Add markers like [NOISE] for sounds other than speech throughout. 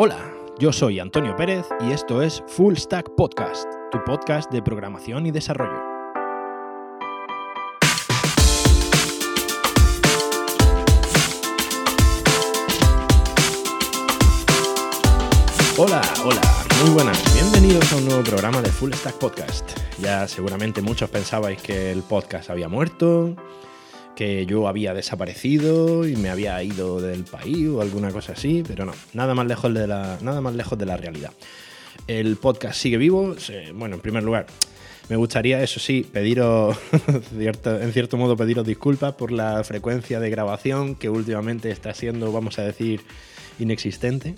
Hola, yo soy Antonio Pérez y esto es Full Stack Podcast, tu podcast de programación y desarrollo. Hola, hola, muy buenas, bienvenidos a un nuevo programa de Full Stack Podcast. Ya seguramente muchos pensabais que el podcast había muerto, que yo había desaparecido y me había ido del país o alguna cosa así, pero no, nada más lejos de la, nada más lejos de la realidad. El podcast sigue vivo, bueno, en primer lugar, me gustaría, eso sí, pediros, [LAUGHS] en cierto modo, pediros disculpas por la frecuencia de grabación que últimamente está siendo, vamos a decir, inexistente.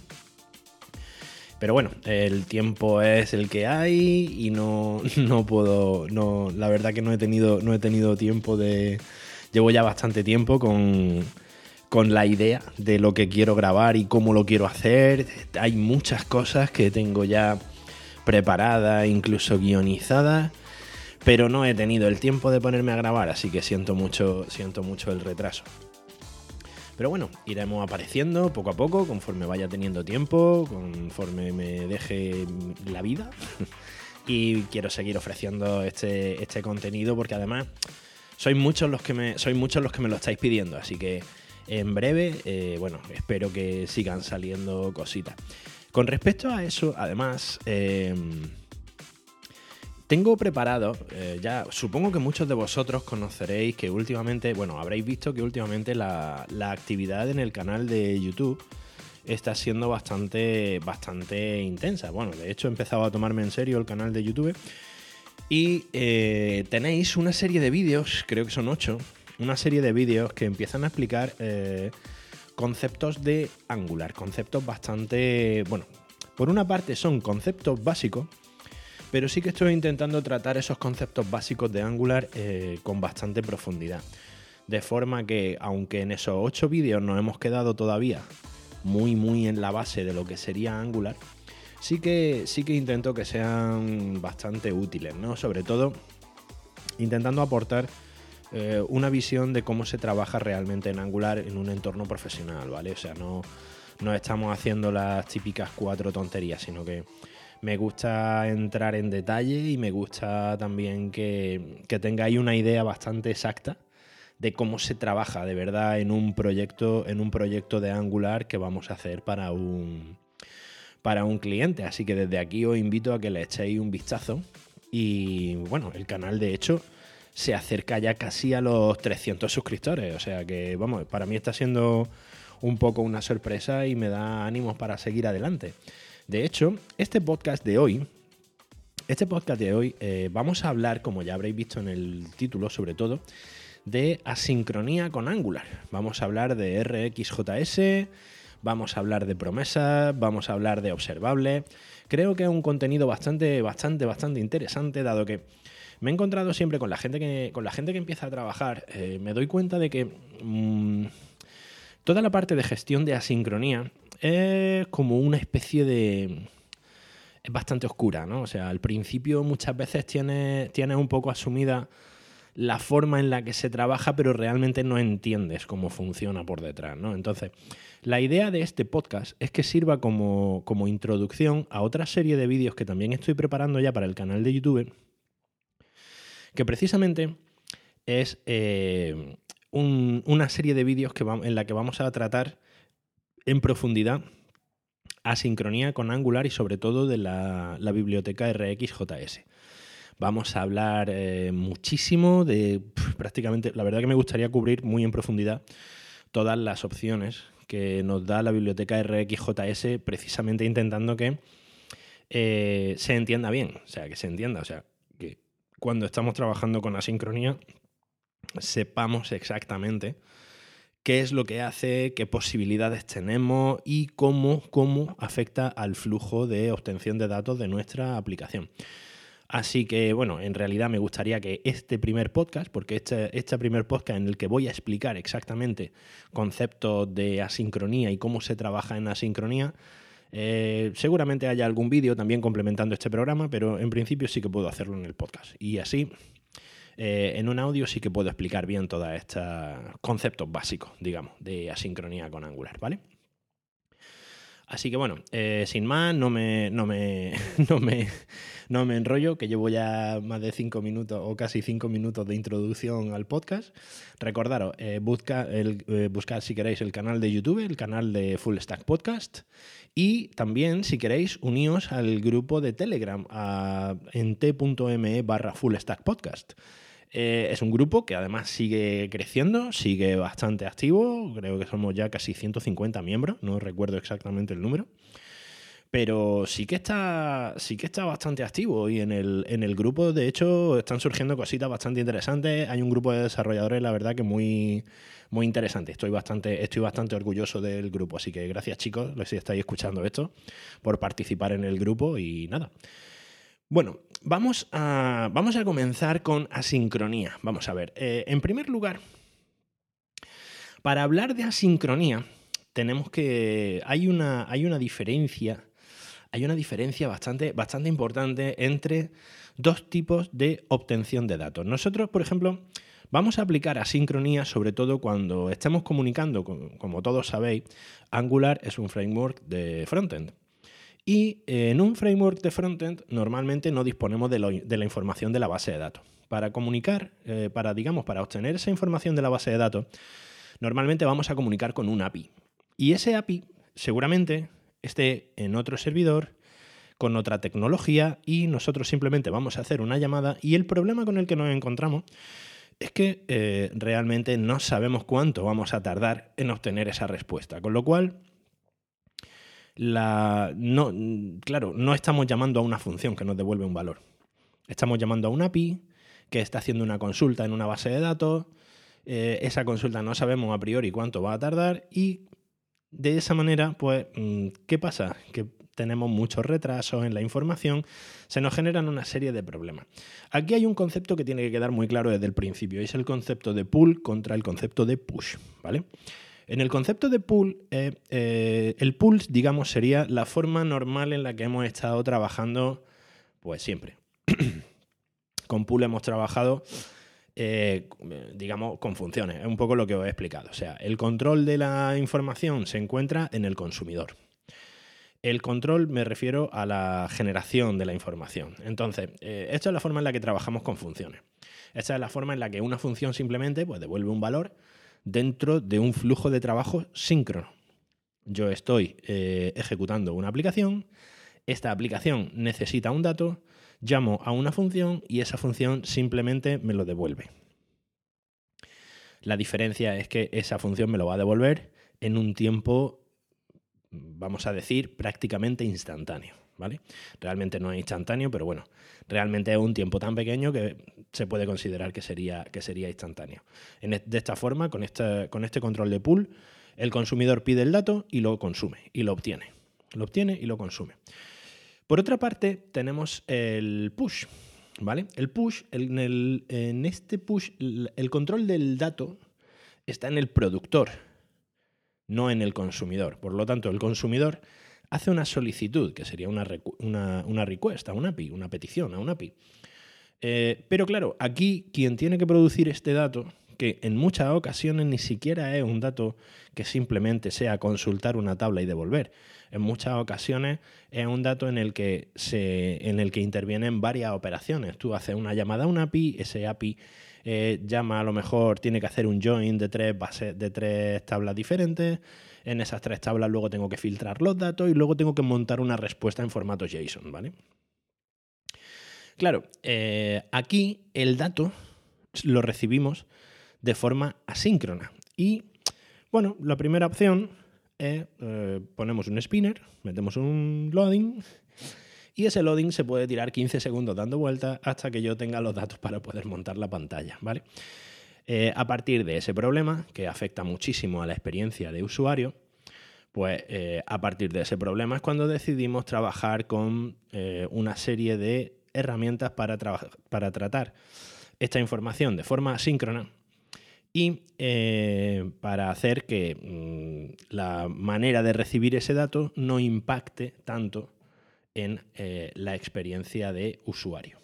Pero bueno, el tiempo es el que hay y no, [LAUGHS] no puedo, no, la verdad que no he tenido, no he tenido tiempo de, llevo ya bastante tiempo con, la idea de lo que quiero grabar y cómo lo quiero hacer. Hay muchas cosas que tengo ya preparadas, incluso guionizadas, pero no he tenido el tiempo de ponerme a grabar, así que siento mucho, siento mucho el retraso. Pero bueno, iremos apareciendo poco a poco, conforme vaya teniendo tiempo, conforme me deje la vida. [LAUGHS] y quiero seguir ofreciendo este, este contenido porque además sois muchos los que me, sois muchos los que me lo estáis pidiendo, así que en breve, eh, bueno, espero que sigan saliendo cositas. Con respecto a eso, además, em, tengo preparado, eh, ya supongo que muchos de vosotros conoceréis que últimamente, bueno, habréis visto que últimamente la, la actividad en el canal de YouTube está siendo bastante, bastante intensa. Bueno, de hecho he empezado a tomarme en serio el canal de YouTube y eh, tenéis una serie de vídeos, creo que son ocho, una serie de vídeos que empiezan a explicar eh, conceptos de Angular, conceptos bastante, bueno, por una parte son conceptos básicos, pero sí que estoy intentando tratar esos conceptos básicos de Angular eh, con bastante profundidad. De forma que, aunque en esos ocho vídeos nos hemos quedado todavía muy, muy en la base de lo que sería Angular, sí que, sí que intento que sean bastante útiles, ¿no? Sobre todo intentando aportar eh, una visión de cómo se trabaja realmente en Angular en un entorno profesional, ¿vale? O sea, no, no estamos haciendo las típicas cuatro tonterías, sino que me gusta entrar en detalle y me gusta también que, que tengáis una idea bastante exacta de cómo se trabaja de verdad en un proyecto, en un proyecto de Angular que vamos a hacer para un, para un cliente. Así que desde aquí os invito a que le echéis un vistazo. Y bueno, el canal de hecho se acerca ya casi a los 300 suscriptores. O sea que, vamos, para mí está siendo un poco una sorpresa y me da ánimos para seguir adelante. De hecho, este podcast de hoy, este podcast de hoy, eh, vamos a hablar, como ya habréis visto en el título, sobre todo, de asincronía con Angular. Vamos a hablar de RxJS vamos a hablar de promesas, vamos a hablar de observables. Creo que es un contenido bastante, bastante, bastante interesante, dado que me he encontrado siempre con la gente que, con la gente que empieza a trabajar, eh, me doy cuenta de que mm, toda la parte de gestión de asincronía es como una especie de... es bastante oscura, ¿no? O sea, al principio muchas veces tienes, tienes un poco asumida la forma en la que se trabaja, pero realmente no entiendes cómo funciona por detrás, ¿no? Entonces, la idea de este podcast es que sirva como, introducción a otra serie de vídeos que también estoy preparando ya para el canal de YouTube, que precisamente es eh, una serie de vídeos que en la que vamos a tratar en profundidad asincronía con Angular y sobre todo de la, biblioteca RxJS. Vamos a hablar eh, muchísimo de prácticamente, la verdad que me gustaría cubrir muy en profundidad todas las opciones que nos da la biblioteca RxJS precisamente intentando que eh, se entienda bien, o sea, que se entienda, o sea, que cuando estamos trabajando con asincronía sepamos exactamente qué es lo que hace, qué posibilidades tenemos y cómo, cómo afecta al flujo de obtención de datos de nuestra aplicación. Así que, bueno, en realidad me gustaría que este primer podcast, porque este, este, primer podcast en el que voy a explicar exactamente conceptos de asincronía y cómo se trabaja en asincronía, eh, seguramente haya algún vídeo también complementando este programa, pero en principio sí que puedo hacerlo en el podcast. Y así, eh, en un audio sí que puedo explicar bien todos estos conceptos básicos, digamos, de asincronía con Angular, ¿vale? Así que bueno, eh, sin más, no me, no, me, [LAUGHS] no, me, no me enrollo, que llevo ya más de cinco minutos o casi cinco minutos de introducción al podcast. Recordaros, eh, busca el, eh, buscad si queréis el canal de YouTube, el canal de Full Stack Podcast. Y también, si queréis, uníos al grupo de Telegram a, en t.me barra Full Stack Podcast. Eh, es un grupo que además sigue creciendo, sigue bastante activo, creo que somos ya casi 150 miembros, no recuerdo exactamente el número. Pero sí que está, sí que está bastante activo y en el, en el grupo, de hecho, están surgiendo cositas bastante interesantes. Hay un grupo de desarrolladores, la verdad, que muy, muy interesante. Estoy bastante, estoy bastante orgulloso del grupo. Así que gracias, chicos, si estáis escuchando esto, por participar en el grupo y nada. Bueno, vamos a, vamos a comenzar con asincronía. Vamos a ver. Eh, en primer lugar, para hablar de asincronía, tenemos que. Hay una, hay una diferencia. Hay una diferencia bastante, bastante importante entre dos tipos de obtención de datos. Nosotros, por ejemplo, vamos a aplicar asincronía sobre todo cuando estemos comunicando, como todos sabéis, Angular es un framework de frontend. Y eh, en un framework de frontend normalmente no disponemos de, la información de la base de datos. Para comunicar, eh, para digamos, para obtener esa información de la base de datos, normalmente vamos a comunicar con un API. Y ese API seguramente esté en otro servidor, con otra tecnología, y nosotros simplemente vamos a hacer una llamada. Y el problema con el que nos encontramos es que eh, realmente no sabemos cuánto vamos a tardar en obtener esa respuesta. Con lo cual, la, no, claro, no estamos llamando a una función que nos devuelve un valor. Estamos llamando a una API que está haciendo una consulta en una base de datos. Eh, esa consulta no sabemos a priori cuánto va a tardar y de esa manera, pues, mm, ¿qué pasa? Que tenemos muchos retrasos en la información, se nos generan una serie de problemas. Aquí hay un concepto que tiene que quedar muy claro desde el principio, es el concepto de pull contra el concepto de push, ¿vale? En el concepto de pool, eh, eh, el pool, digamos, sería la forma normal en la que hemos estado trabajando, pues siempre. [CLEARS THROAT] con pool hemos trabajado, eh, digamos, con funciones. Es un poco lo que os he explicado. O sea, el control de la información se encuentra en el consumidor. El control me refiero a la generación de la información. Entonces, esta es la forma en la que trabajamos con funciones. Esta es la forma en la que una función simplemente pues, devuelve un valor dentro de un flujo de trabajo síncrono. Yo estoy eh, ejecutando una aplicación, esta aplicación necesita un dato, llamo a una función y esa función simplemente me lo devuelve. La diferencia es que esa función me lo va a devolver en un tiempo, vamos a decir, prácticamente instantáneo. ¿vale? Realmente no es instantáneo, pero bueno, realmente es un tiempo tan pequeño que se puede considerar que sería, que sería instantáneo. de esta forma, con este, con este control de pool, el consumidor pide el dato y lo consume y lo obtiene. Lo obtiene y lo consume. Por otra parte, tenemos el push. ¿Vale? El push, en, el, en este push, el control del dato está en el productor, no en el consumidor. Por lo tanto, el consumidor hace una solicitud, que sería una, una, una request a API, una petición a una API. Eh, pero claro, aquí quien tiene que producir este dato, que en muchas ocasiones ni siquiera es un dato que simplemente sea consultar una tabla y devolver. En muchas ocasiones es un dato en el que, se, en el que intervienen varias operaciones. Tú haces una llamada a una API, ese API eh, llama a lo mejor, tiene que hacer un join de tres, bases, de tres tablas diferentes en esas tres tablas luego tengo que filtrar los datos y luego tengo que montar una respuesta en formato JSON, ¿vale? Claro, eh, aquí el dato lo recibimos de forma asíncrona. Y, bueno, la primera opción es eh, ponemos un spinner, metemos un loading y ese loading se puede tirar 15 segundos dando vueltas hasta que yo tenga los datos para poder montar la pantalla, ¿vale? Eh, a partir de ese problema, que afecta muchísimo a la experiencia de usuario, pues a partir de ese problema es cuando decidimos trabajar con una serie de herramientas para, para, tratar esta información de forma síncrona y para hacer que mm, la manera de recibir ese dato no impacte tanto en la experiencia de usuario.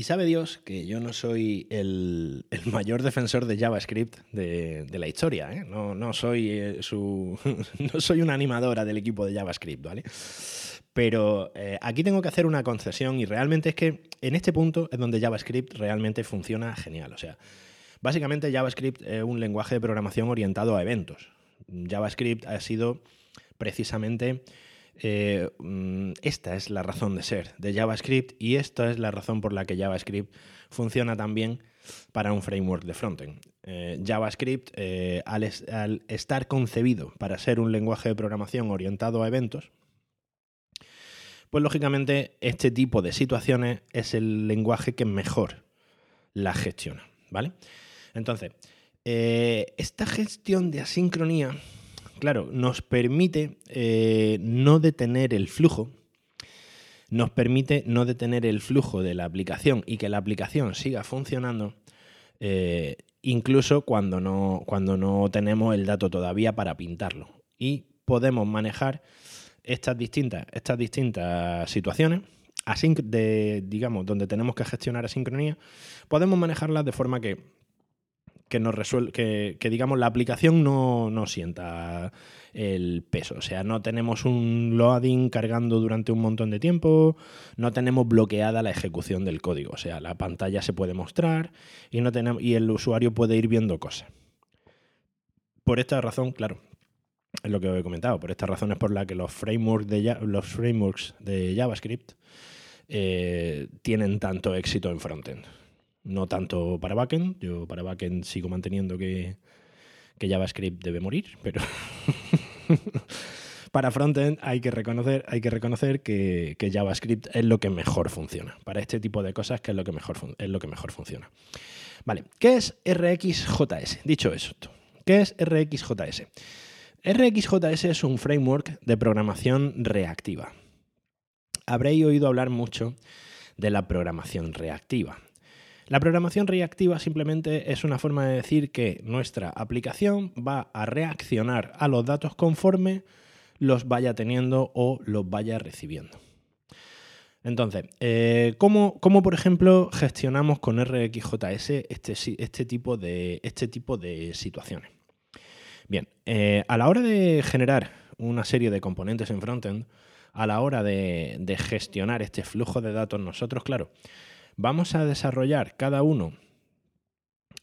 Y sabe Dios que yo no soy el, mayor defensor de JavaScript de, la historia. ¿eh? No, soy eh, su, [LAUGHS] no soy una animadora del equipo de JavaScript, ¿vale? Pero eh, aquí tengo que hacer una concesión y realmente es que en este punto es donde JavaScript realmente funciona genial. O sea, básicamente JavaScript es un lenguaje de programación orientado a eventos. JavaScript ha sido precisamente eh, mm, esta es la razón de ser de JavaScript y esta es la razón por la que JavaScript funciona también para un framework de frontend. Eh, JavaScript, eh, al, estar concebido para ser un lenguaje de programación orientado a eventos, pues lógicamente este tipo de situaciones es el lenguaje que mejor la gestiona, ¿vale? Entonces, esta gestión de asincronía claro, nos permite eh, no detener el flujo, nos permite no detener el flujo de la aplicación y que la aplicación siga funcionando, eh, incluso cuando no, cuando no tenemos el dato todavía para pintarlo. Y podemos manejar estas distintas, estas distintas situaciones de, digamos, donde tenemos que gestionar asincronía, podemos manejarlas de forma que que nos resuelve, que, digamos la aplicación no, no, sienta el peso. O sea, no tenemos un loading cargando durante un montón de tiempo, no tenemos bloqueada la ejecución del código. O sea, la pantalla se puede mostrar y, no tenemos, y el usuario puede ir viendo cosas. Por esta razón, claro, es lo que he comentado, por esta razón es por la que los frameworks de, los frameworks de JavaScript eh, tienen tanto éxito en frontend. No tanto para backend, yo para backend sigo manteniendo que, JavaScript debe morir, pero [LAUGHS] para frontend hay que reconocer, hay que, reconocer que, JavaScript es lo que mejor funciona. Para este tipo de cosas que es lo que mejor, es lo que mejor funciona. Vale, ¿qué es RxJS? Dicho eso, ¿qué es RxJS? RxJS es un framework de programación reactiva. Habréis oído hablar mucho de la programación reactiva. La programación reactiva simplemente es una forma de decir que nuestra aplicación va a reaccionar a los datos conforme los vaya teniendo o los vaya recibiendo. Entonces, eh, ¿cómo, por ejemplo gestionamos con RxJS este, este, tipo, de, este tipo de situaciones? Bien, eh, a la hora de generar una serie de componentes en frontend, a la hora de, gestionar este flujo de datos, nosotros, claro, Vamos a desarrollar cada uno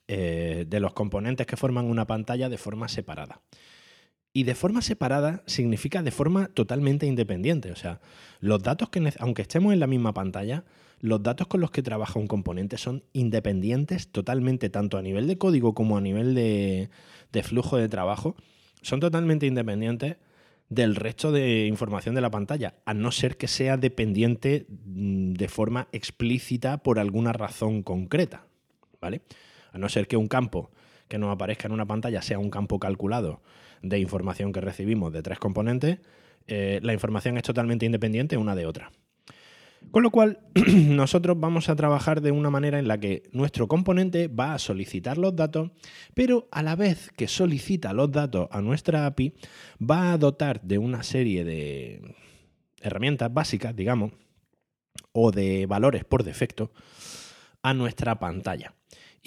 eh, de los componentes que forman una pantalla de forma separada. Y de forma separada significa de forma totalmente independiente. O sea, los datos que, aunque estemos en la misma pantalla, los datos con los que trabaja un componente son independientes totalmente, tanto a nivel de código como a nivel de flujo de trabajo. Son totalmente independientes del resto de información de la pantalla, a no ser que sea dependiente mm, de forma explícita por alguna razón concreta, ¿vale? A no ser que un campo que nos aparezca en una pantalla sea un campo calculado de información que recibimos de tres componentes, eh, la información es totalmente independiente una de otra. Con lo cual, [CLEARS THROAT] nosotros vamos a trabajar de una manera en la que nuestro componente va a solicitar los datos, pero a la vez que solicita los datos a nuestra API, va a dotar de una serie de herramientas básicas, digamos, o de valores por defecto a nuestra pantalla.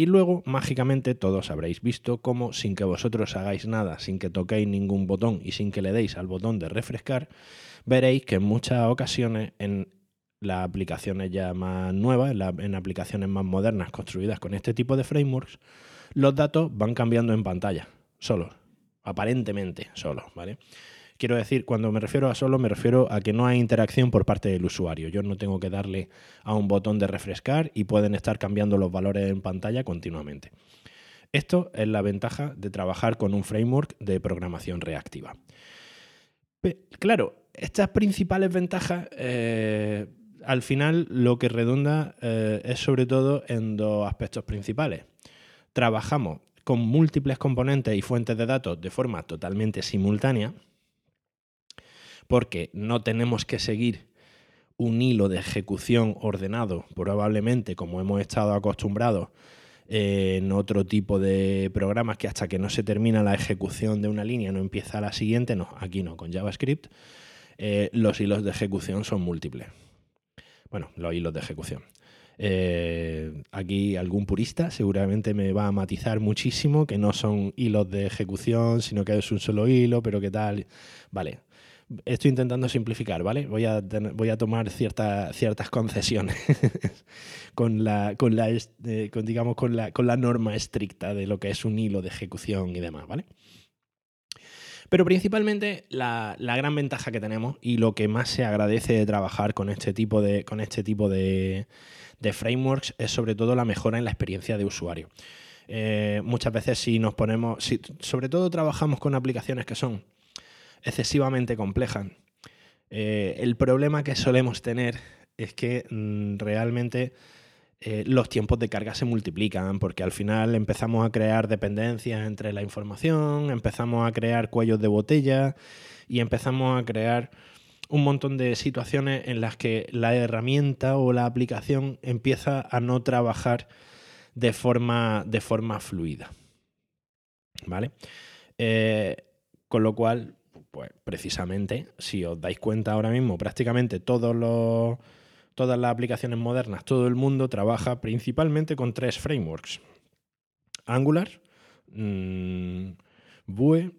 Y luego, mágicamente, todos habréis visto cómo, sin que vosotros hagáis nada, sin que toquéis ningún botón y sin que le deis al botón de refrescar, veréis que en muchas ocasiones en las aplicaciones ya más nuevas, en, aplicaciones más modernas construidas con este tipo de frameworks, los datos van cambiando en pantalla, solos, aparentemente solos, ¿vale? Quiero decir, cuando me refiero a solo, me refiero a que no hay interacción por parte del usuario. Yo no tengo que darle a un botón de refrescar y pueden estar cambiando los valores en pantalla continuamente. Esto es la ventaja de trabajar con un framework de programación reactiva. claro, estas principales ventajas eh, al final lo que redunda eh, es sobre todo en dos aspectos principales. Trabajamos con múltiples componentes y fuentes de datos de forma totalmente simultánea, porque no tenemos que seguir un hilo de ejecución ordenado, probablemente como hemos estado acostumbrados en otro tipo de programas que hasta que no se termina la ejecución de una línea no empieza la siguiente, no, aquí no, con JavaScript, eh, los hilos de ejecución son múltiples bueno, los hilos de ejecución. Eh, aquí algún purista seguramente me va a matizar muchísimo que no son hilos de ejecución, sino que es un solo hilo, pero qué tal. Vale, estoy intentando simplificar, ¿vale? Voy a, voy a tomar ciertas concesiones [LAUGHS] con la, con la eh, digamos, con la, con la norma estricta de lo que es un hilo de ejecución y demás, ¿vale? Pero principalmente la, gran ventaja que tenemos y lo que más se agradece de trabajar con este tipo de, con este tipo de, frameworks es sobre todo la mejora en la experiencia de usuario. Eh, muchas veces si nos ponemos, si, sobre todo trabajamos con aplicaciones que son excesivamente complejas, eh, el problema que solemos tener es que mm, realmente eh, los tiempos de carga se multiplican, porque al final empezamos a crear dependencias entre la información, empezamos a crear cuellos de botella y empezamos a crear un montón de situaciones en las que la herramienta o la aplicación empieza a no trabajar de forma, de forma fluida. ¿Vale? Eh, con lo cual, pues precisamente, si os dais cuenta ahora mismo, prácticamente todos los todas las aplicaciones modernas, todo el mundo trabaja principalmente con tres frameworks. Angular, mmm, Vue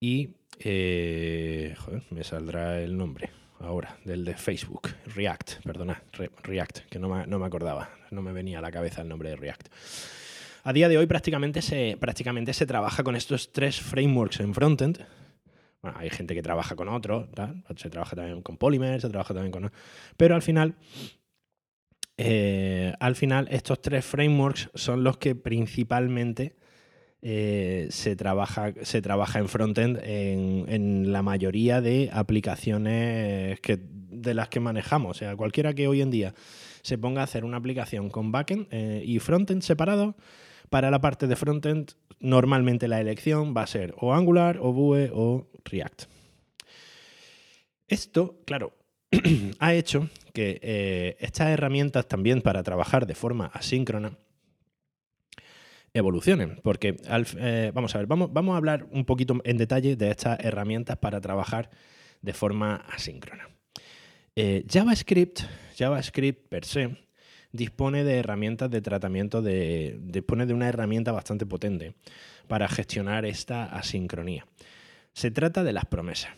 y... Eh, joder, me saldrá el nombre ahora, del de Facebook, React, perdona, React, que no me, no me, acordaba, no me venía a la cabeza el nombre de React. A día de hoy prácticamente se, prácticamente se trabaja con estos tres frameworks en frontend, hay gente que trabaja con otros, se trabaja también con Polymer, se trabaja también con... Pero al final, eh, al final estos tres frameworks son los que principalmente eh, se, trabaja, se trabaja en frontend en, en la mayoría de aplicaciones que, de las que manejamos. O sea, cualquiera que hoy en día se ponga a hacer una aplicación con backend eh, y frontend separado, para la parte de frontend, normalmente la elección va a ser o Angular, o Vue, o React. Esto, claro, [CLEARS THROAT] ha hecho que eh, estas herramientas también para trabajar de forma asíncrona evolucionen, porque eh, vamos a ver, vamos, a hablar un poquito en detalle de estas herramientas para trabajar de forma asíncrona. Eh, JavaScript, JavaScript per se, dispone de herramientas de tratamiento de. dispone de una herramienta bastante potente para gestionar esta asincronía. Se trata de las promesas.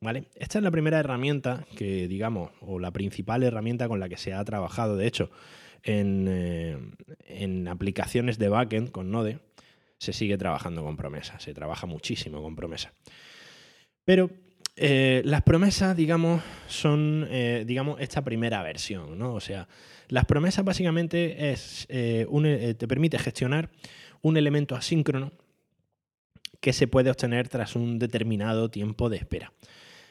¿Vale? Esta es la primera herramienta que, digamos, o la principal herramienta con la que se ha trabajado, de hecho, en, eh, en aplicaciones de backend con Node, se sigue trabajando con promesas, se trabaja muchísimo con promesas. Pero eh, las promesas, digamos, son, eh, digamos, esta primera versión, ¿no? O sea, las promesas básicamente es, eh, te permite gestionar un elemento asíncrono que se puede obtener tras un determinado tiempo de espera.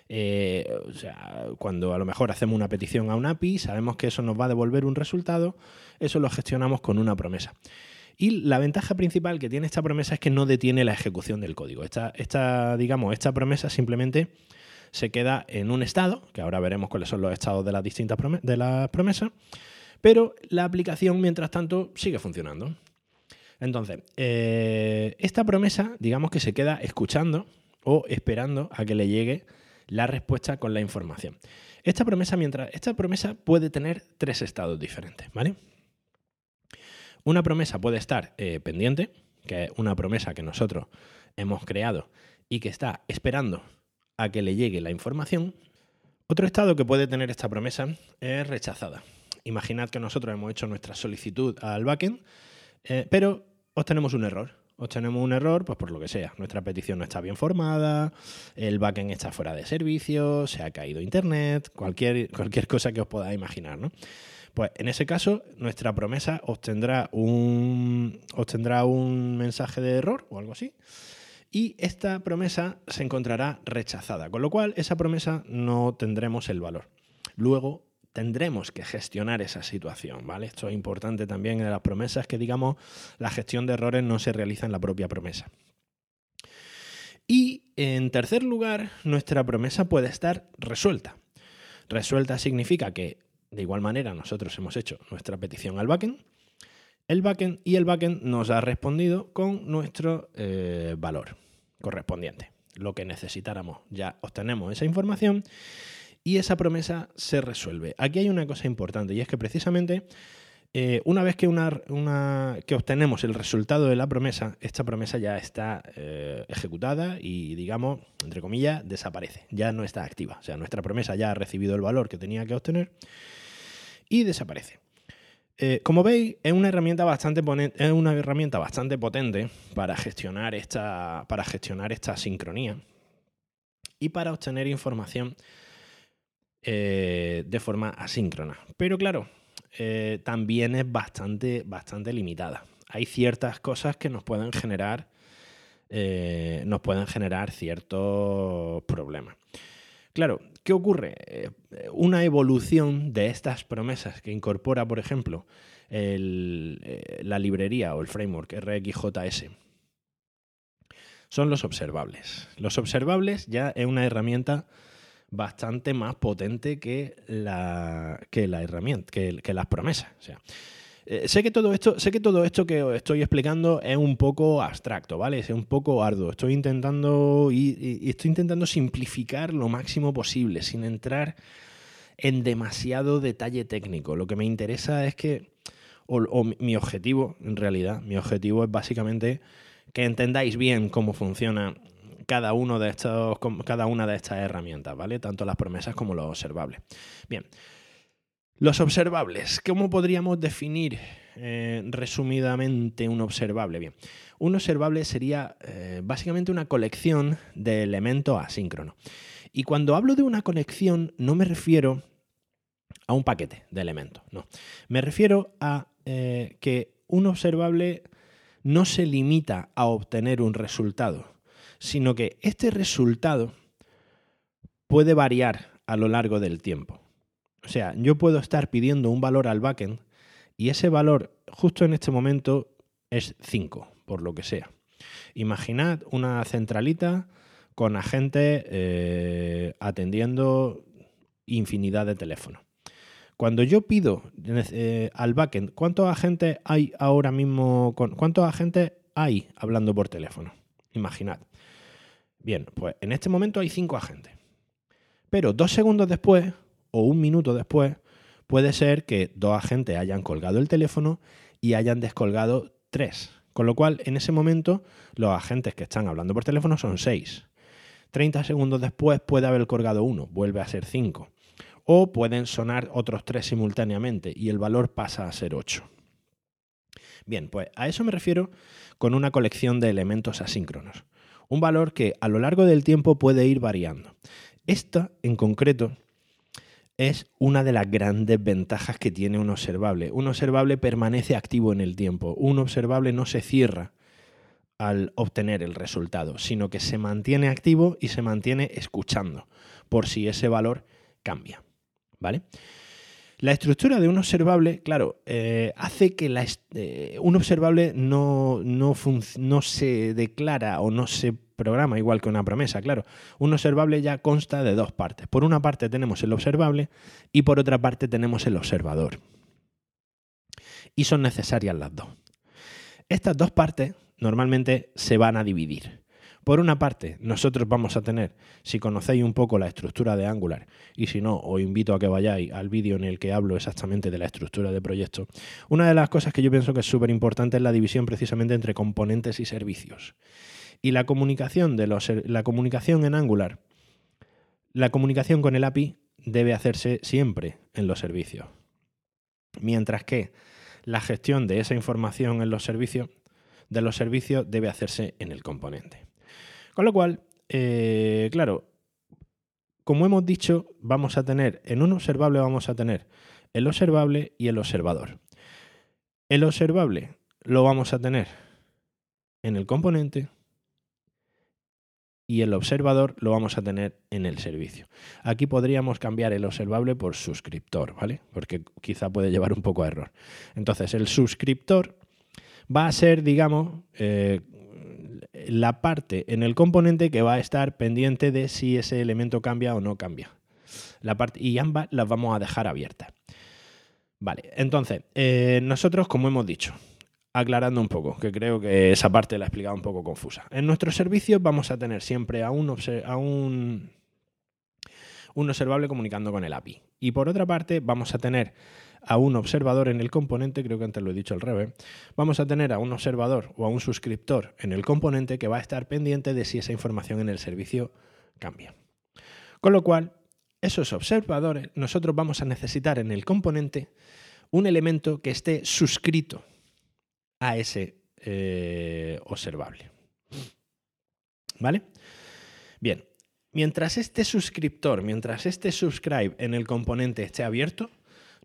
o sea, cuando a lo mejor hacemos una petición a un API, sabemos que eso nos va a devolver un resultado, eso lo gestionamos con una promesa. Y la ventaja principal que tiene esta promesa es que no detiene la ejecución del código. Esta, esta, digamos, esta promesa simplemente se queda en un estado, que ahora veremos cuáles son los estados de las distintas de las promesas, pero la aplicación, mientras tanto, sigue funcionando. Entonces, eh, esta promesa, digamos que se queda escuchando o esperando a que le llegue la respuesta con la información. Esta promesa, mientras, esta promesa puede tener tres estados diferentes, ¿vale? Una promesa puede estar eh, pendiente, que es una promesa que nosotros hemos creado y que está esperando a que le llegue la información. Otro estado que puede tener esta promesa es rechazada. Imaginad que nosotros hemos hecho nuestra solicitud al backend, eh, pero obtenemos un error. Obtenemos un error, pues por lo que sea. Nuestra petición no está bien formada, el backend está fuera de servicio, se ha caído internet, cualquier, cualquier cosa que os podáis imaginar, ¿no? Pues en ese caso, nuestra promesa un, obtendrá un mensaje de error o algo así y esta promesa se encontrará rechazada, con lo cual esa promesa no tendremos el valor. Luego tendremos que gestionar esa situación, ¿vale? Esto es importante también en las promesas que digamos la gestión de errores no se realiza en la propia promesa. Y en tercer lugar, nuestra promesa puede estar resuelta. Resuelta significa que de igual manera nosotros hemos hecho nuestra petición al backend, el backend y el backend nos ha respondido con nuestro eh, valor correspondiente, lo que necesitáramos. Ya obtenemos esa información y esa promesa se resuelve. Aquí hay una cosa importante y es que precisamente eh, una vez que, obtenemos el resultado de la promesa, esta promesa ya está eh, ejecutada y, digamos, entre comillas, desaparece, ya no está activa. O sea, nuestra promesa ya ha recibido el valor que tenía que obtener y desaparece. Eh, como veis, es una, herramienta bastante es una herramienta bastante potente para gestionar esta, para gestionar esta sincronía y para obtener información de forma asíncrona. Pero claro, eh, también es bastante, bastante limitada. Hay ciertas cosas que nos pueden generar, eh, nos pueden generar ciertos problemas. Claro, ¿qué ocurre? Eh, una evolución de estas promesas que incorpora, por ejemplo, la librería o el framework RxJS son los observables. Los observables ya es una herramienta bastante más potente que la, que la herramienta, que, las promesas. O sea, eh, sé que todo esto, sé que todo esto que os estoy explicando es un poco abstracto, ¿vale? Es un poco arduo. Estoy intentando y, estoy intentando simplificar lo máximo posible, sin entrar en demasiado detalle técnico. Lo que me interesa es que, o mi objetivo, en realidad, mi objetivo es básicamente que entendáis bien cómo funciona cada, uno de estos, cada una de estas herramientas, ¿vale? Tanto las promesas como los observables. Bien, los observables, ¿cómo podríamos definir eh, resumidamente un observable? Bien, un observable sería eh, básicamente una colección de elementos asíncronos. Y cuando hablo de una colección no me refiero a un paquete de elementos, no. Me refiero a eh, que un observable no se limita a obtener un resultado, sino que este resultado puede variar a lo largo del tiempo. O sea, yo puedo estar pidiendo un valor al backend y ese valor justo en este momento es 5, por lo que sea. Imaginad una centralita con agentes eh, atendiendo infinidad de teléfonos. Cuando yo pido eh, al backend, ¿cuántos agentes hay ahora mismo? ¿Cuántos agentes hay hablando por teléfono? Imaginad. Bien, pues en este momento hay cinco agentes. Pero dos segundos después o un minuto después puede ser que dos agentes hayan colgado el teléfono y hayan descolgado tres. Con lo cual, en ese momento, los agentes que están hablando por teléfono son seis. 30 segundos después puede haber colgado uno, vuelve a ser cinco. O pueden sonar otros tres simultáneamente y el valor pasa a ser ocho. Bien, pues a eso me refiero con una colección de elementos asíncronos un valor que a lo largo del tiempo puede ir variando. Esta, en concreto, es una de las grandes ventajas que tiene un observable. Un observable permanece activo en el tiempo. Un observable no se cierra al obtener el resultado, sino que se mantiene activo y se mantiene escuchando por si ese valor cambia. ¿Vale? La estructura de un observable, claro, eh, hace que eh, un observable no, no, no se declara o no se programa igual que una promesa, claro. Un observable ya consta de dos partes. Por una parte tenemos el observable y por otra parte tenemos el observador. Y son necesarias las dos. Estas dos partes normalmente se van a dividir. Por una parte, nosotros vamos a tener, si conocéis un poco la estructura de Angular, y si no, os invito a que vayáis al vídeo en el que hablo exactamente de la estructura de proyecto, una de las cosas que yo pienso que es súper importante es la división precisamente entre componentes y servicios. Y la comunicación, de los, la comunicación en Angular, la comunicación con el API debe hacerse siempre en los servicios. Mientras que la gestión de esa información en los servicios, de los servicios debe hacerse en el componente. Con lo cual, eh, claro, como hemos dicho, vamos a tener, en un observable vamos a tener el observable y el observador. El observable lo vamos a tener en el componente y el observador lo vamos a tener en el servicio. Aquí podríamos cambiar el observable por suscriptor, ¿vale? Porque quizá puede llevar un poco a error. Entonces, el suscriptor va a ser, digamos, eh, la parte en el componente que va a estar pendiente de si ese elemento cambia o no cambia. La parte, y ambas las vamos a dejar abiertas. Vale, entonces, eh, nosotros, como hemos dicho, aclarando un poco, que creo que esa parte la he explicado un poco confusa. En nuestros servicios vamos a tener siempre a un, a un, un observable comunicando con el API. Y por otra parte, vamos a tener a un observador en el componente, creo que antes lo he dicho al revés, vamos a tener a un observador o a un suscriptor en el componente que va a estar pendiente de si esa información en el servicio cambia. Con lo cual, esos observadores, nosotros vamos a necesitar en el componente un elemento que esté suscrito a ese eh, observable. ¿Vale? Bien, mientras este suscriptor, mientras este subscribe en el componente esté abierto,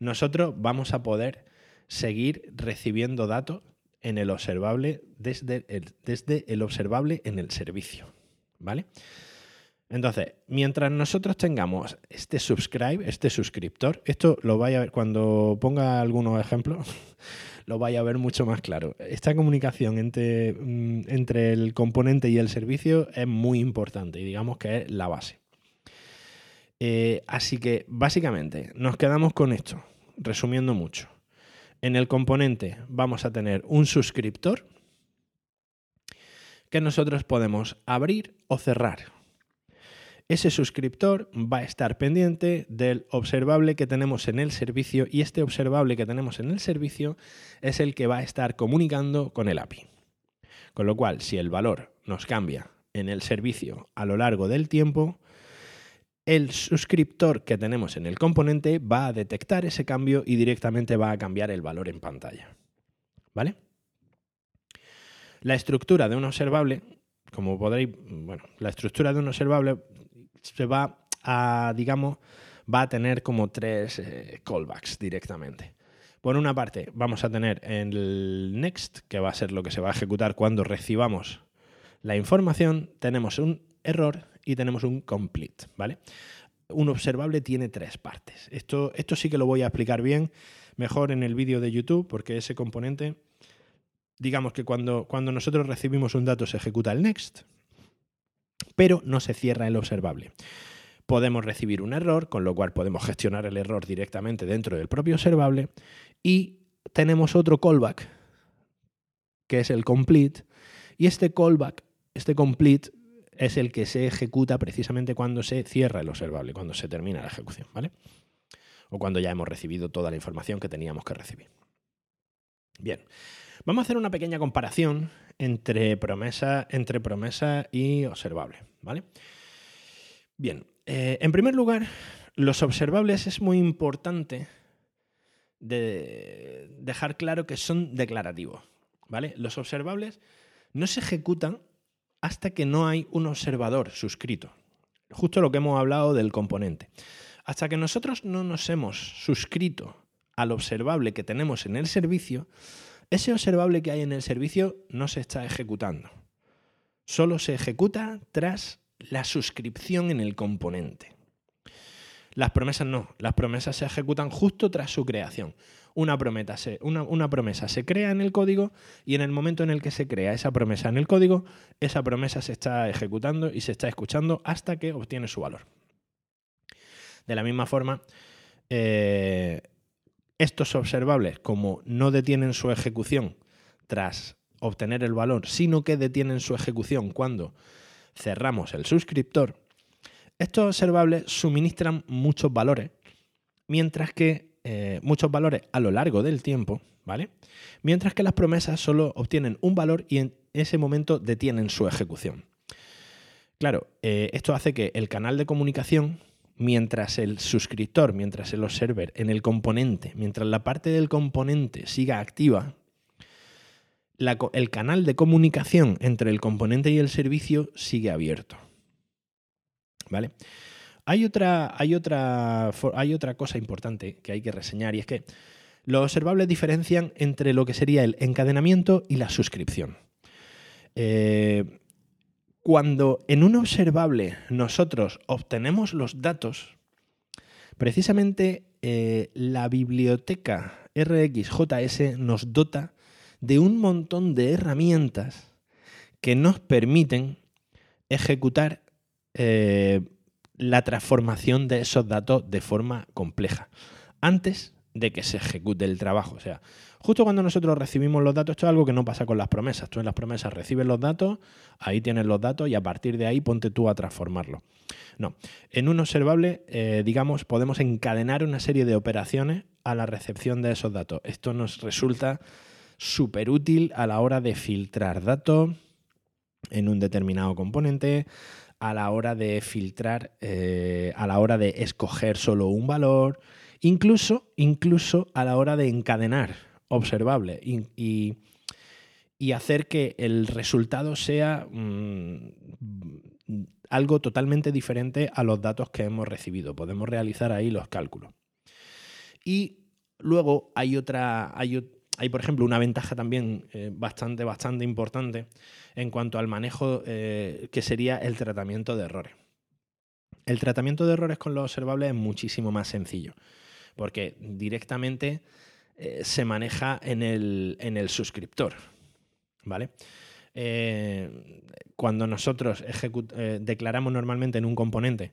nosotros vamos a poder seguir recibiendo datos en el observable desde el, desde el observable en el servicio. ¿Vale? Entonces, mientras nosotros tengamos este subscribe, este suscriptor, esto lo vaya a ver cuando ponga algunos ejemplos, lo vaya a ver mucho más claro. Esta comunicación entre, mm, entre el componente y el servicio es muy importante y digamos que es la base. Eh, así que básicamente nos quedamos con esto, resumiendo mucho. En el componente vamos a tener un suscriptor que nosotros podemos abrir o cerrar ese suscriptor va a estar pendiente del observable que tenemos en el servicio y este observable que tenemos en el servicio es el que va a estar comunicando con el API. Con lo cual, si el valor nos cambia en el servicio a lo largo del tiempo, el suscriptor que tenemos en el componente va a detectar ese cambio y directamente va a cambiar el valor en pantalla. ¿Vale? La estructura de un observable, como podréis, bueno, la estructura de un observable se va a, digamos, va a tener como tres eh, callbacks directamente. Por una parte, vamos a tener el next, que va a ser lo que se va a ejecutar cuando recibamos la información. Tenemos un error y tenemos un complete, ¿vale? Un observable tiene tres partes. Esto, esto sí que lo voy a explicar bien, mejor en el vídeo de YouTube, porque ese componente, digamos que cuando, cuando nosotros recibimos un dato se ejecuta el next, pero no se cierra el observable. Podemos recibir un error, con lo cual podemos gestionar el error directamente dentro del propio observable y tenemos otro callback, que es el complete, y este callback, este complete, es el que se ejecuta precisamente cuando se cierra el observable, cuando se termina la ejecución, ¿vale? O cuando ya hemos recibido toda la información que teníamos que recibir. Bien, vamos a hacer una pequeña comparación entre promesa, entre promesa y observable. ¿vale? Bien, eh, en primer lugar, los observables es muy importante de dejar claro que son declarativos. ¿vale? Los observables no se ejecutan hasta que no hay un observador suscrito. Justo lo que hemos hablado del componente. Hasta que nosotros no nos hemos suscrito al observable que tenemos en el servicio, ese observable que hay en el servicio no se está ejecutando. Solo se ejecuta tras la suscripción en el componente. Las promesas no, las promesas se ejecutan justo tras su creación. Una promesa, se, crea en el código y en el momento en el que se crea esa promesa en el código, esa promesa se está ejecutando y se está escuchando hasta que obtiene su valor. De la misma forma, eh, estos observables, como no detienen su ejecución tras obtener el valor, sino que detienen su ejecución cuando cerramos el suscriptor, estos observables suministran muchos valores, mientras que eh, muchos valores a lo largo del tiempo, ¿vale? Mientras que las promesas solo obtienen un valor y en ese momento detienen su ejecución. Claro, eh, esto hace que el canal de comunicación mientras el suscriptor, mientras el observer en el componente, mientras la parte del componente siga activa, el canal de comunicación entre el componente y el servicio sigue abierto. ¿Vale? Hay otra, hay, otra, hay otra cosa importante que hay que reseñar y es que los observables diferencian entre lo que sería el encadenamiento y la suscripción. Eh, cuando en un observable nosotros obtenemos los datos, precisamente eh, la biblioteca RxJS nos dota de un montón de herramientas que nos permiten ejecutar eh, la transformación de esos datos de forma compleja, antes de que se ejecute el trabajo. O sea, Justo cuando nosotros recibimos los datos, esto es algo que no pasa con las promesas. Tú en las promesas recibes los datos, ahí tienes los datos y a partir de ahí ponte tú a transformarlo. No, en un observable, eh, digamos, podemos encadenar una serie de operaciones a la recepción de esos datos. Esto nos resulta súper útil a la hora de filtrar datos en un determinado componente, a la hora de filtrar, eh, a la hora de escoger solo un valor, incluso, incluso a la hora de encadenar observable y, hacer que el resultado sea mm, algo totalmente diferente a los datos que hemos recibido. Podemos realizar ahí los cálculos. Y luego hay otra, hay, hay por ejemplo, una ventaja también eh, bastante, bastante importante en cuanto al manejo eh, que sería el tratamiento de errores. El tratamiento de errores con los observables es muchísimo más sencillo, porque directamente eh, se maneja en el, en el suscriptor. ¿Vale? cuando nosotros declaramos normalmente en un componente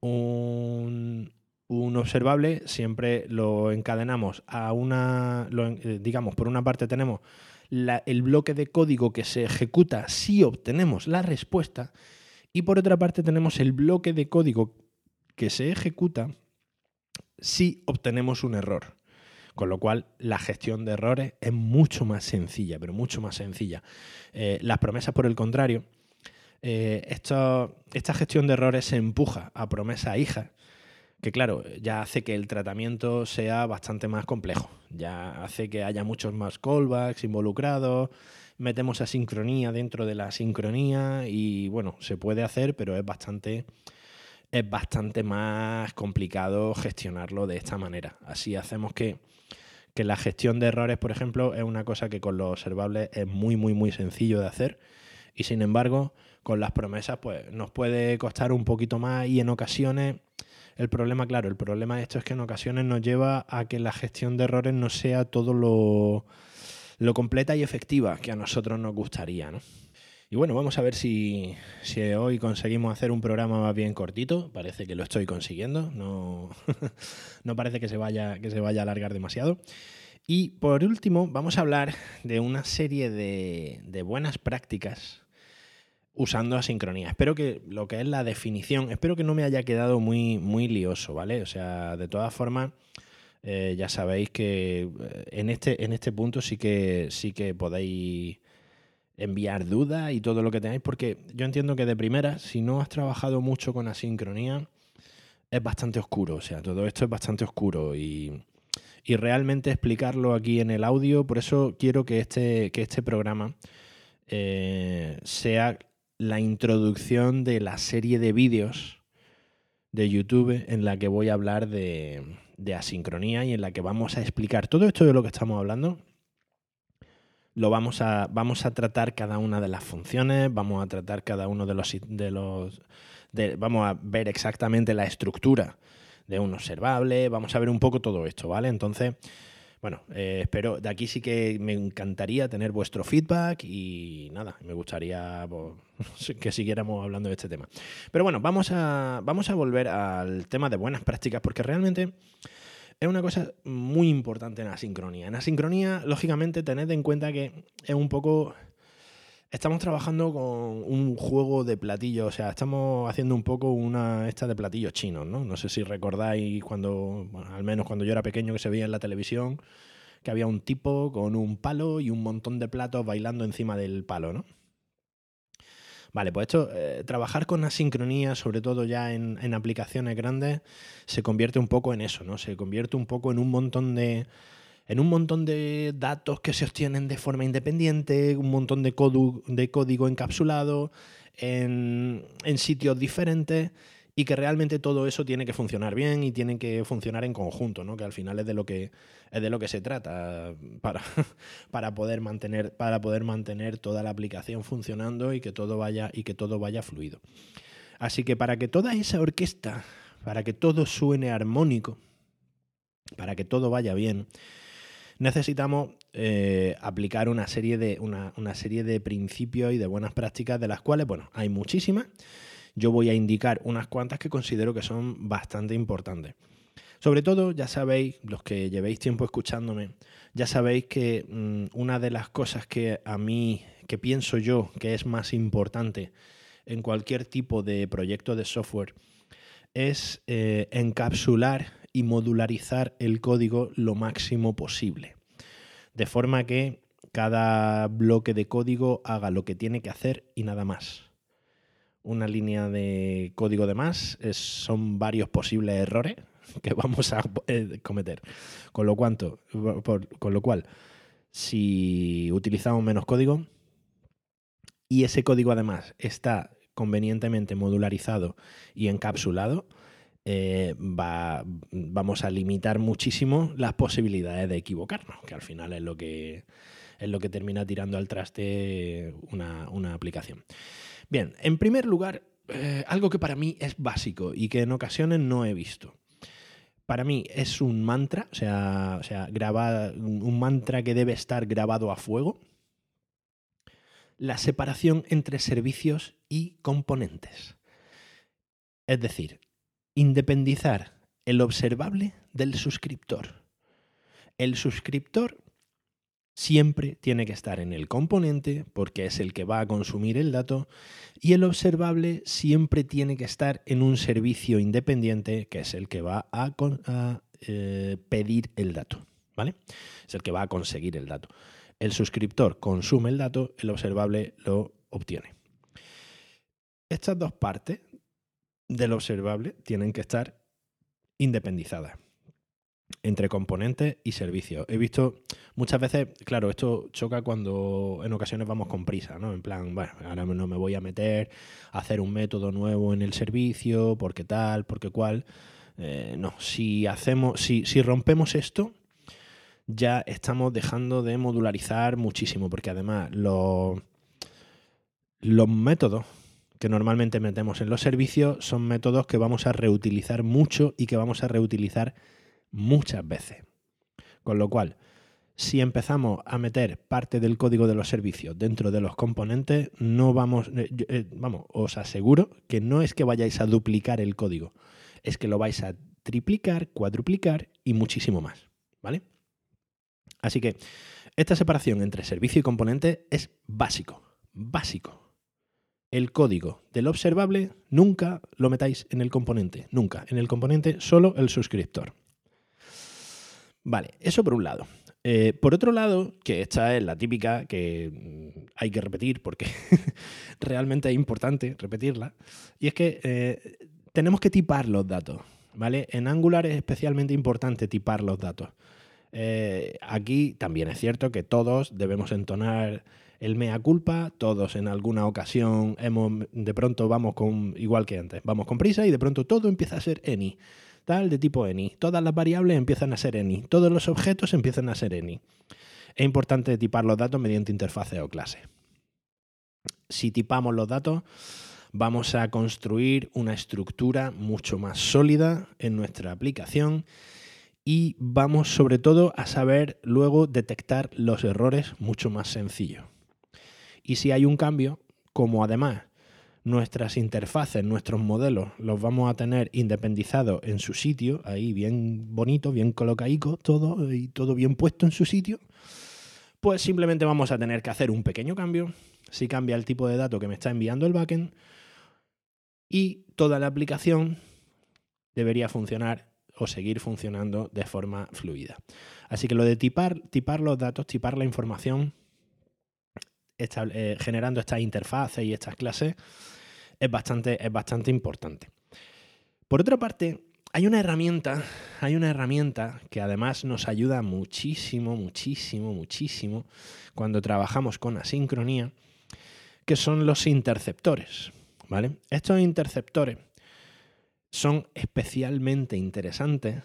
un, observable, siempre lo encadenamos a una, eh, digamos, por una parte tenemos el bloque de código que se ejecuta si obtenemos la respuesta y por otra parte tenemos el bloque de código que se ejecuta si obtenemos un error. Con lo cual, la gestión de errores es mucho más sencilla, pero mucho más sencilla. Eh, las promesas, por el contrario, eh, esta gestión de errores se empuja a promesa hija, que claro, ya hace que el tratamiento sea bastante más complejo, ya hace que haya muchos más callbacks involucrados, metemos asincronía dentro de la sincronía y bueno, se puede hacer, pero es bastante es bastante más complicado gestionarlo de esta manera. Así hacemos que, que la gestión de errores, por ejemplo, es una cosa que con los observables es muy, muy, muy sencillo de hacer y sin embargo, con las promesas, pues nos puede costar un poquito más y en ocasiones el problema, claro, el problema de esto es que en ocasiones nos lleva a que la gestión de errores no sea todo lo, lo completa y efectiva que a nosotros nos gustaría, ¿no? Y bueno, vamos a ver si, hoy conseguimos hacer un programa más bien cortito. Parece que lo estoy consiguiendo. No, [LAUGHS] no parece que se, vaya, que se vaya a alargar demasiado. Y por último, vamos a hablar de una serie de, de buenas prácticas usando asincronía. Espero que lo que es la definición, espero que no me haya quedado muy, muy lioso, ¿vale? O sea, de todas formas, eh, ya sabéis que eh, en este, en este punto sí que, sí que podéis enviar dudas y todo lo que tengáis, porque yo entiendo que de primera, si no has trabajado mucho con asincronía, es bastante oscuro, o sea, todo esto es bastante oscuro y, y realmente explicarlo aquí en el audio, por eso quiero que este, que este programa eh, sea la introducción de la serie de vídeos de YouTube en la que voy a hablar de, asincronía y en la que vamos a explicar todo esto de lo que estamos hablando. Lo vamos a, vamos a tratar cada una de las funciones, vamos a tratar cada uno de los, de los vamos a ver exactamente la estructura de un observable, vamos a ver un poco todo esto, ¿vale? Entonces, bueno, eh, espero, de aquí sí que me encantaría tener vuestro feedback y nada, me gustaría pues, [LAUGHS] que siguiéramos hablando de este tema. Pero bueno, vamos a, vamos a volver al tema de buenas prácticas porque realmente es una cosa muy importante en la sincronía. En la sincronía, lógicamente, tened en cuenta que es un poco Estamos trabajando con un juego de platillos, o sea, estamos haciendo un poco una esta de platillos chinos, ¿no? No sé si recordáis cuando, al menos cuando yo era pequeño que se veía en la televisión, que había un tipo con un palo y un montón de platos bailando encima del palo, ¿no? Vale, pues esto, eh, trabajar con asincronía, sobre todo ya en, en aplicaciones grandes, se convierte un poco en eso, ¿no? Se convierte un poco en un montón de en un montón de datos que se obtienen de forma independiente, un montón de, de código encapsulado en, sitios diferentes y que realmente todo eso tiene que funcionar bien y tiene que funcionar en conjunto, ¿no? que al final es de lo que, es de lo que se trata [LAUGHS] para, para, poder mantener, para poder mantener toda la aplicación funcionando y que todo vaya, y que todo vaya fluido. Así que para que toda esa orquesta, para que todo suene armónico, para que todo vaya bien, necesitamos eh, aplicar una serie, de, una, serie de principios y de buenas prácticas, de las cuales, bueno, hay muchísimas. Yo voy a indicar unas cuantas que considero que son bastante importantes. Sobre todo, ya sabéis, los que llevéis tiempo escuchándome, ya sabéis que mm, una de las cosas que a mí, que pienso yo que es más importante en cualquier tipo de proyecto de software, es eh, encapsular y modularizar el código lo máximo posible. De forma que cada bloque de código haga lo que tiene que hacer y nada más. Una línea de código de más son varios posibles errores [LAUGHS] que vamos a eh, cometer. Con lo, cuanto, con lo cual, si utilizamos menos código y ese código además está convenientemente modularizado y encapsulado, eh, va, vamos a limitar muchísimo las posibilidades de equivocarnos, que al final es lo que, es lo que termina tirando al traste una, aplicación. Bien, en primer lugar, eh, algo que para mí es básico y que en ocasiones no he visto. Para mí es un mantra, o sea, o un mantra que debe estar grabado a fuego, la separación entre servicios y componentes. Es decir, independizar el observable del suscriptor. El suscriptor siempre tiene que estar en el componente porque es el que va a consumir el dato y el observable siempre tiene que estar en un servicio independiente que es el que va a, eh, pedir el dato. ¿vale? Es el que va a conseguir el dato. El suscriptor consume el dato, el observable lo obtiene. Estas dos partes del observable tienen que estar independizadas entre componentes y servicios. He visto muchas veces, claro, esto choca cuando en ocasiones vamos con prisa, ¿no? En plan, bueno, ahora no me voy a meter a hacer un método nuevo en el servicio, porque tal, porque cual. Eh, no, si hacemos, si, rompemos esto, ya estamos dejando de modularizar muchísimo, porque además los métodos que normalmente metemos en los servicios son métodos que vamos a reutilizar mucho y que vamos a reutilizar muchas veces. Con lo cual, si empezamos a meter parte del código de los servicios dentro de los componentes, no vamos, eh, eh, vamos, os aseguro que no es que vayáis a duplicar el código, es que lo vais a triplicar, cuadruplicar y muchísimo más, ¿vale? Así que esta separación entre servicio y componente es básico, básico. El código del observable nunca lo metáis en el componente, nunca. En el componente solo el suscriptor. Vale, eso por un lado. Eh, por otro lado, que esta es la típica que mm, hay que repetir porque [LAUGHS] realmente es importante repetirla, y es que eh, tenemos que tipar los datos. ¿vale? En Angular es especialmente importante tipar los datos. Eh, aquí también es cierto que todos debemos entonar el mea culpa, todos en alguna ocasión hemos, de pronto vamos con, igual que antes, vamos con prisa y de pronto todo empieza a ser any tal de tipo any. Todas las variables empiezan a ser any. Todos los objetos empiezan a ser any. Es importante tipar los datos mediante interfase o clase. Si tipamos los datos, vamos a construir una estructura mucho más sólida en nuestra aplicación y vamos sobre todo a saber luego detectar los errores mucho más sencillo. Y si hay un cambio, como además nuestras interfaces, nuestros modelos, los vamos a tener independizados en su sitio, ahí bien bonito, bien colocaico, todo y todo bien puesto en su sitio, pues simplemente vamos a tener que hacer un pequeño cambio, si cambia el tipo de dato que me está enviando el backend, y toda la aplicación debería funcionar o seguir funcionando de forma fluida. Así que lo de tipar, tipar los datos, tipar la información, eh, generando estas interfaces y estas clases, es bastante, es bastante importante. Por otra parte, hay una herramienta, hay una herramienta que además nos ayuda muchísimo, muchísimo, muchísimo cuando trabajamos con asincronía, que son los interceptores. ¿vale? Estos interceptores son especialmente interesantes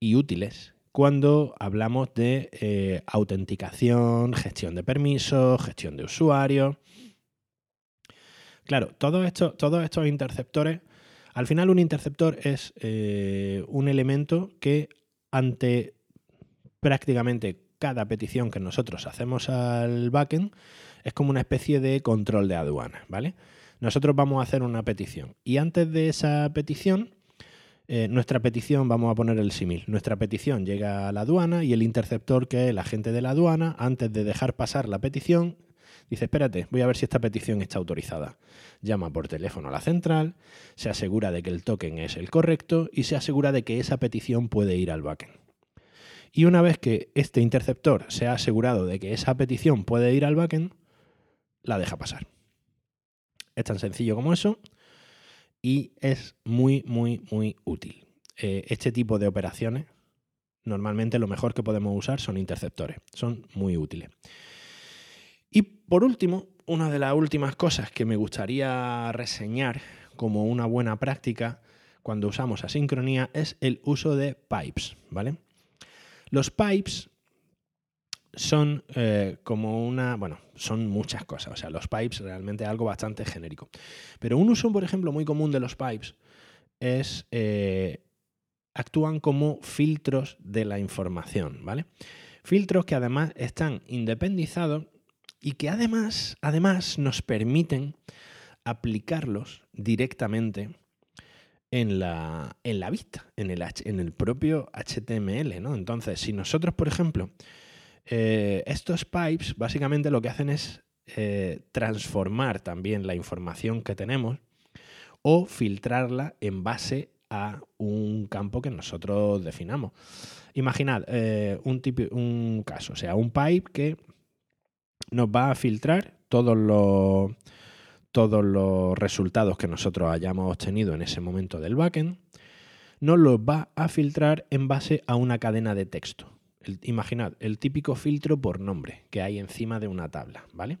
y útiles cuando hablamos de eh, autenticación, gestión de permisos, gestión de usuarios Claro, todos estos, interceptores, al final un interceptor es eh, un elemento que ante prácticamente cada petición que nosotros hacemos al backend es como una especie de control de aduana, ¿vale? Nosotros vamos a hacer una petición y antes de esa petición eh, nuestra petición, vamos a poner el símil, nuestra petición llega a la aduana y el interceptor, que es el agente de la aduana, antes de dejar pasar la petición, dice, espérate, voy a ver si esta petición está autorizada. Llama por teléfono a la central, se asegura de que el token es el correcto y se asegura de que esa petición puede ir al backend. Y una vez que este interceptor se ha asegurado de que esa petición puede ir al backend, la deja pasar. Es tan sencillo como eso y es muy, muy, muy útil. Eh, este tipo de operaciones, normalmente lo mejor que podemos usar son interceptores, son muy útiles. Y por último, una de las últimas cosas que me gustaría reseñar como una buena práctica cuando usamos asincronía es el uso de pipes, ¿vale? Los pipes son eh, como una, bueno, son muchas cosas, o sea, los pipes realmente es algo bastante genérico. Pero un uso, por ejemplo, muy común de los pipes es, eh, actúan como filtros de la información, ¿vale? Filtros que además están independizados y que además, además nos permiten aplicarlos directamente en la, en la vista, en el, en el propio HTML, ¿no? Entonces, si nosotros, por ejemplo, eh, estos pipes básicamente lo que hacen es eh, transformar también la información que tenemos o filtrarla en base a un campo que nosotros definamos. Imaginad eh, un, un caso, o sea, un pipe que nos va a filtrar todos los, todos los resultados que nosotros hayamos obtenido en ese momento del backend, nos los va a filtrar en base a una cadena de texto imaginad, el típico filtro por nombre que hay encima de una tabla, ¿vale?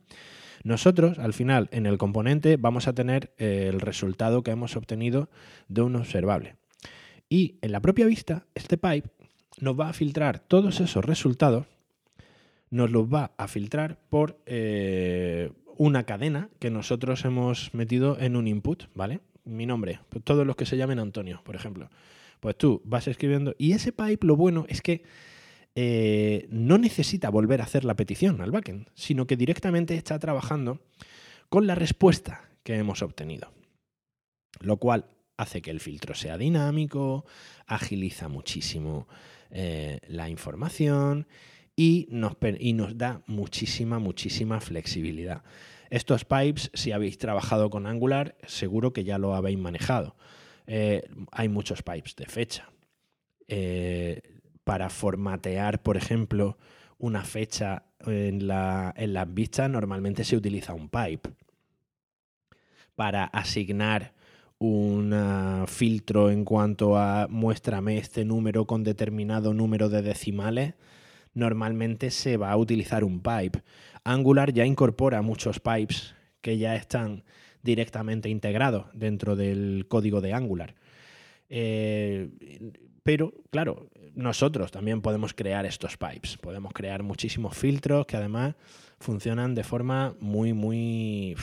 Nosotros, al final, en el componente vamos a tener eh, el resultado que hemos obtenido de un observable. Y en la propia vista, este pipe nos va a filtrar todos esos resultados, nos los va a filtrar por eh, una cadena que nosotros hemos metido en un input, ¿vale? Mi nombre, pues todos los que se llamen Antonio, por ejemplo. Pues tú vas escribiendo. Y ese pipe, lo bueno es que eh, no necesita volver a hacer la petición al backend, sino que directamente está trabajando con la respuesta que hemos obtenido. Lo cual hace que el filtro sea dinámico, agiliza muchísimo eh, la información y nos, y nos, da muchísima, muchísima flexibilidad. Estos pipes, si habéis trabajado con Angular, seguro que ya lo habéis manejado. Eh, hay muchos pipes de fecha para formatear, por ejemplo, una fecha en, la, en las vistas, normalmente se utiliza un pipe. Para asignar un filtro en cuanto a muéstrame este número con determinado número de decimales, normalmente se va a utilizar un pipe. Angular ya incorpora muchos pipes que ya están directamente integrados dentro del código de Angular. Eh, pero, claro, nosotros también podemos crear estos pipes. Podemos crear muchísimos filtros que además funcionan de forma muy, muy...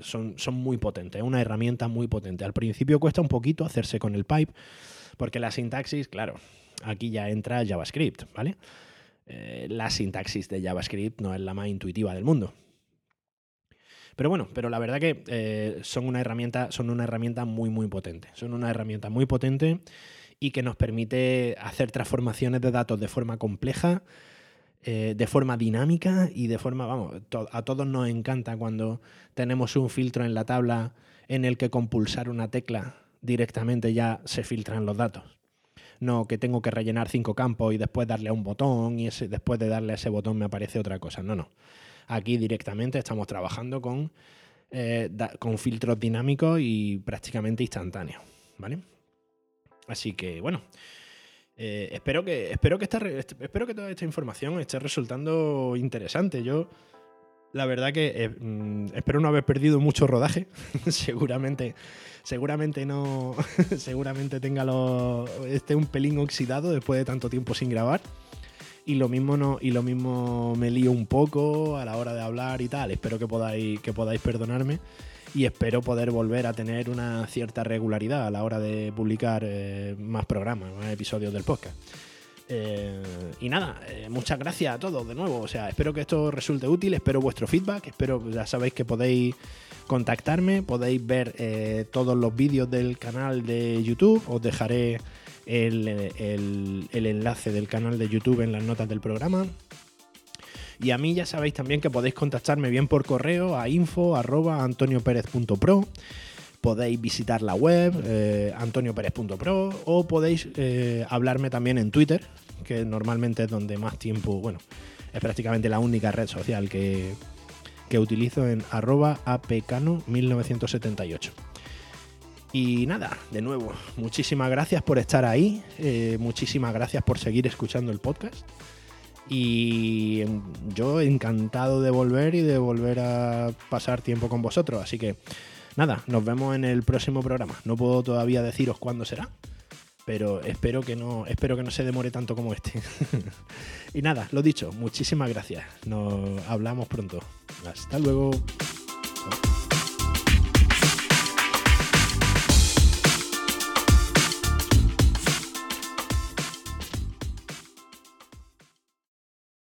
Son, son muy potentes, es una herramienta muy potente. Al principio cuesta un poquito hacerse con el pipe, porque la sintaxis, claro, aquí ya entra JavaScript, ¿vale? Eh, la sintaxis de JavaScript no es la más intuitiva del mundo. Pero bueno, pero la verdad que eh, son una herramienta, son una herramienta muy, muy potente. Son una herramienta muy potente y que nos permite hacer transformaciones de datos de forma compleja, eh, de forma dinámica y de forma, vamos, a todos nos encanta cuando tenemos un filtro en la tabla en el que con pulsar una tecla directamente ya se filtran los datos. No que tengo que rellenar cinco campos y después darle a un botón y ese, después de darle a ese botón me aparece otra cosa. No, no. Aquí directamente estamos trabajando con, eh, con filtros dinámicos y prácticamente instantáneos. ¿Vale? Así que, bueno, eh, espero, que, espero, que esta, espero que toda esta información esté resultando interesante. Yo, la verdad que eh, mm, espero no haber perdido mucho rodaje. [LAUGHS] seguramente, seguramente no, [LAUGHS] seguramente tenga lo, esté un pelín oxidado después de tanto tiempo sin grabar. Y lo mismo no, y lo mismo me lío un poco a la hora de hablar y tal. Espero que podáis, que podáis perdonarme y espero poder volver a tener una cierta regularidad a la hora de publicar eh, más programas, más episodios del podcast. Eh, y nada, eh, muchas gracias a todos de nuevo. O sea, espero que esto resulte útil, espero vuestro feedback, espero, ya sabéis que podéis contactarme, podéis ver eh, todos los vídeos del canal de YouTube, os dejaré el, el enlace del canal de YouTube en las notas del programa. Y a mí ya sabéis también que podéis contactarme bien por correo a info.antonioperez.pro. Podéis visitar la web eh, antonioperez.pro o podéis eh, hablarme también en Twitter, que normalmente es donde más tiempo, bueno, es prácticamente la única red social que, que utilizo en arroba apcano1978. Y nada, de nuevo, muchísimas gracias por estar ahí, eh, muchísimas gracias por seguir escuchando el podcast. Y yo encantado de volver y de volver a pasar tiempo con vosotros. Así que nada, nos vemos en el próximo programa. No puedo todavía deciros cuándo será, pero espero que no, espero que no se demore tanto como este. [LAUGHS] y nada, lo dicho, muchísimas gracias. Nos hablamos pronto. Hasta luego.